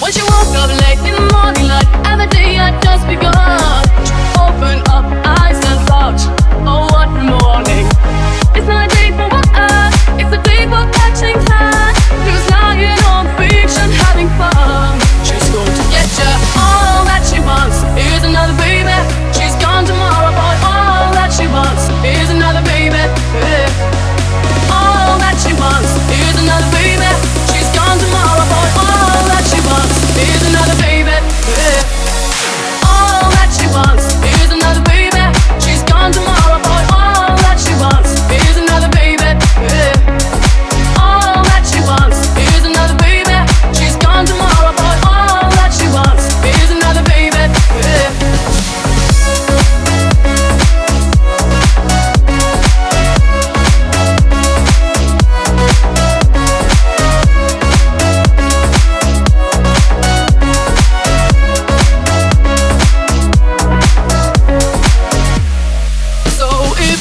Once you woke up late in the morning, like every day had just begun.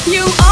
you